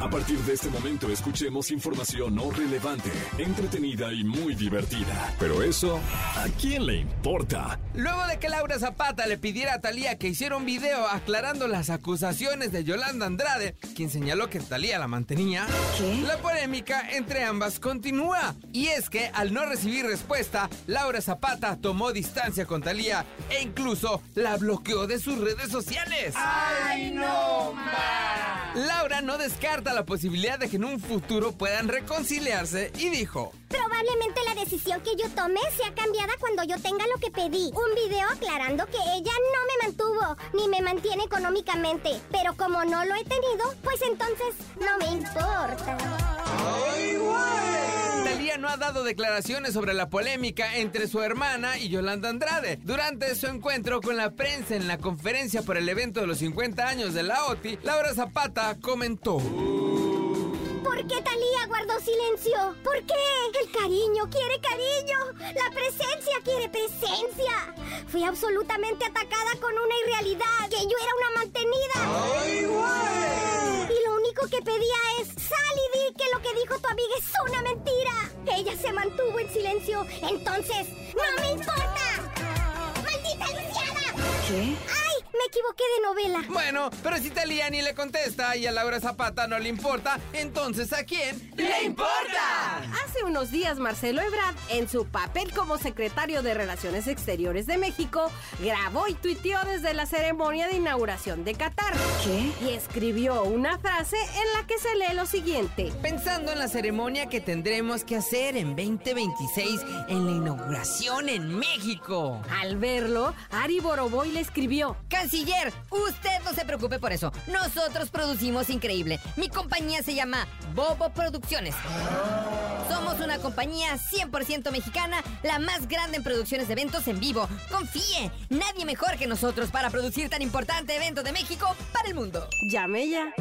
A partir de este momento escuchemos información no relevante, entretenida y muy divertida. Pero eso, ¿a quién le importa? Luego de que Laura Zapata le pidiera a Talía que hiciera un video aclarando las acusaciones de Yolanda Andrade, quien señaló que Talía la mantenía, la polémica entre ambas continúa. Y es que al no recibir respuesta, Laura Zapata tomó distancia con Talía e incluso la bloqueó de sus redes sociales. ¡Ay, no, Laura no descarta la posibilidad de que en un futuro puedan reconciliarse y dijo, Probablemente la decisión que yo tome sea cambiada cuando yo tenga lo que pedí. Un video aclarando que ella no me mantuvo ni me mantiene económicamente. Pero como no lo he tenido, pues entonces no me importa. Ha dado declaraciones sobre la polémica entre su hermana y Yolanda Andrade. Durante su encuentro con la prensa en la conferencia por el evento de los 50 años de la OTI, Laura Zapata comentó. ¿Por qué Talía guardó silencio? ¿Por qué? El cariño quiere cariño. La presencia quiere presencia. Fui absolutamente atacada con una irrealidad, que yo era una mantenida. ¡Ay, güey! Y lo único que pedía es, sal y di que lo que dijo tu amiga es una mentira. Se mantuvo en silencio, entonces, ¡no me importa! ¡Maldita lisiada! ¿Qué? ¡Ay! Equivoqué de novela. Bueno, pero si Talía ni le contesta y a Laura Zapata no le importa, entonces ¿a quién le importa? Hace unos días Marcelo Ebrard, en su papel como secretario de Relaciones Exteriores de México, grabó y tuiteó desde la ceremonia de inauguración de Qatar. ¿Qué? Y escribió una frase en la que se lee lo siguiente. Pensando en la ceremonia que tendremos que hacer en 2026 en la inauguración en México. Al verlo, Ari Boroboy le escribió. Canciller, usted no se preocupe por eso. Nosotros producimos increíble. Mi compañía se llama Bobo Producciones. Somos una compañía 100% mexicana, la más grande en producciones de eventos en vivo. Confíe, nadie mejor que nosotros para producir tan importante evento de México para el mundo. Llame ya.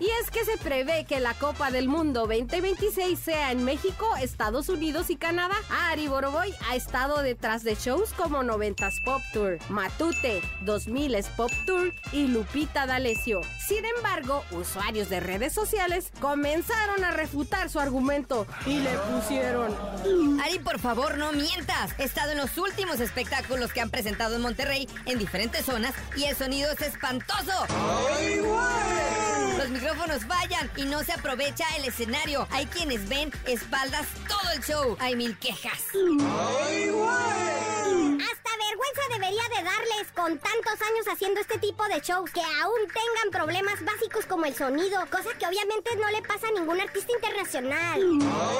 Y es que se prevé que la Copa del Mundo 2026 sea en México, Estados Unidos y Canadá. Ari Boroboy ha estado detrás de shows como 90s Pop Tour, Matute, 2000s Pop Tour y Lupita D'Alessio. Sin embargo, usuarios de redes sociales comenzaron a refutar su argumento y le pusieron Ari, por favor, no mientas. He estado en los últimos espectáculos que han presentado en Monterrey, en diferentes zonas, y el sonido es espantoso. ¡Ay, güey! Los micrófonos fallan y no se aprovecha el escenario. Hay quienes ven espaldas todo el show. Hay mil quejas. ¡Ay, güey! Vergüenza debería de darles con tantos años haciendo este tipo de shows que aún tengan problemas básicos como el sonido, cosa que obviamente no le pasa a ningún artista internacional.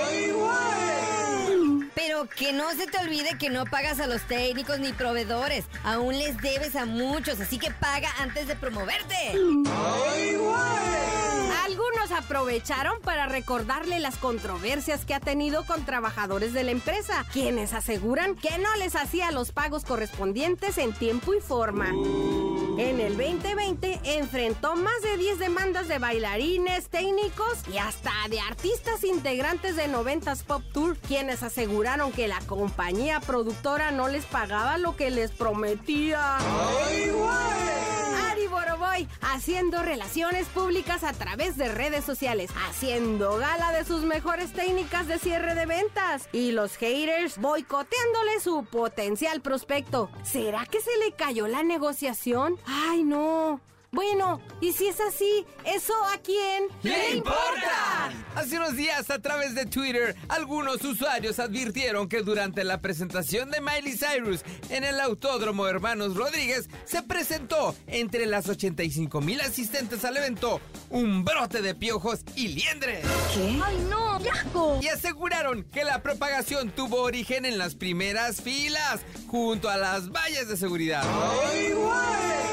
¡Ay, güey! Pero que no se te olvide que no pagas a los técnicos ni proveedores. Aún les debes a muchos, así que paga antes de promoverte. ¡Ay, güey! Aprovecharon para recordarle las controversias que ha tenido con trabajadores de la empresa, quienes aseguran que no les hacía los pagos correspondientes en tiempo y forma. En el 2020 enfrentó más de 10 demandas de bailarines, técnicos y hasta de artistas integrantes de 90s Pop Tour, quienes aseguraron que la compañía productora no les pagaba lo que les prometía. ¡Ay! Haciendo relaciones públicas a través de redes sociales, haciendo gala de sus mejores técnicas de cierre de ventas y los haters boicoteándole su potencial prospecto. ¿Será que se le cayó la negociación? Ay, no. Bueno, y si es así, ¿eso a quién ¡Le! Hace unos días a través de Twitter, algunos usuarios advirtieron que durante la presentación de Miley Cyrus en el Autódromo Hermanos Rodríguez se presentó entre las 85 mil asistentes al evento un brote de piojos y liendres. ¿Qué? ¡Ay, no! ¡Qué asco! Y aseguraron que la propagación tuvo origen en las primeras filas, junto a las vallas de seguridad. ¡Ay, güey!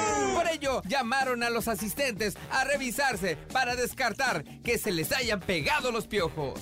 Llamaron a los asistentes a revisarse para descartar que se les hayan pegado los piojos.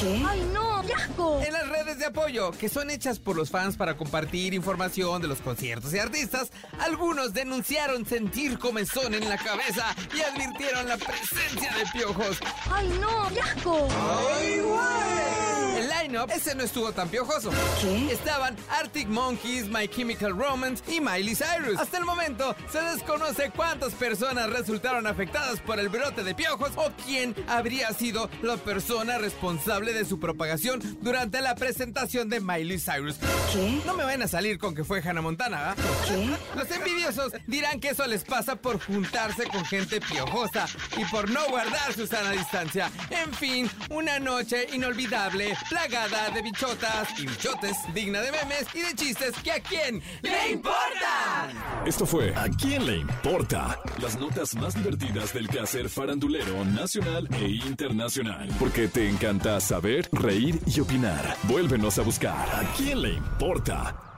¿Qué? ¡Ay, no! ¡Qué asco! En las redes de apoyo, que son hechas por los fans para compartir información de los conciertos y artistas, algunos denunciaron sentir comezón en la cabeza y advirtieron la presencia de piojos. ¡Ay, no! ¡Qué asco! ¡Ay, güey! El line-up, ese no estuvo tan piojoso. ¿Qué? Estaban Arctic Monkeys, My Chemical Romance y Miley Cyrus. Hasta el momento se desconoce cuántas personas resultaron afectadas por el brote de piojos o quién habría sido la persona responsable de su propagación durante la presentación de Miley Cyrus. ¿Qué? No me van a salir con que fue Hannah Montana, ¿ah? ¿Qué? Los envidiosos dirán que eso les pasa por juntarse con gente piojosa y por no guardar su sana distancia. En fin, una noche inolvidable, plagada de bichotas y bichotes, digna de memes y de chistes que a quién le importa. Esto fue ¿A quién le importa? Las notas más divertidas del quehacer farandulero nacional e internacional. Porque te encanta saber, reír y opinar. Vuélvenos a buscar ¿A quién le importa?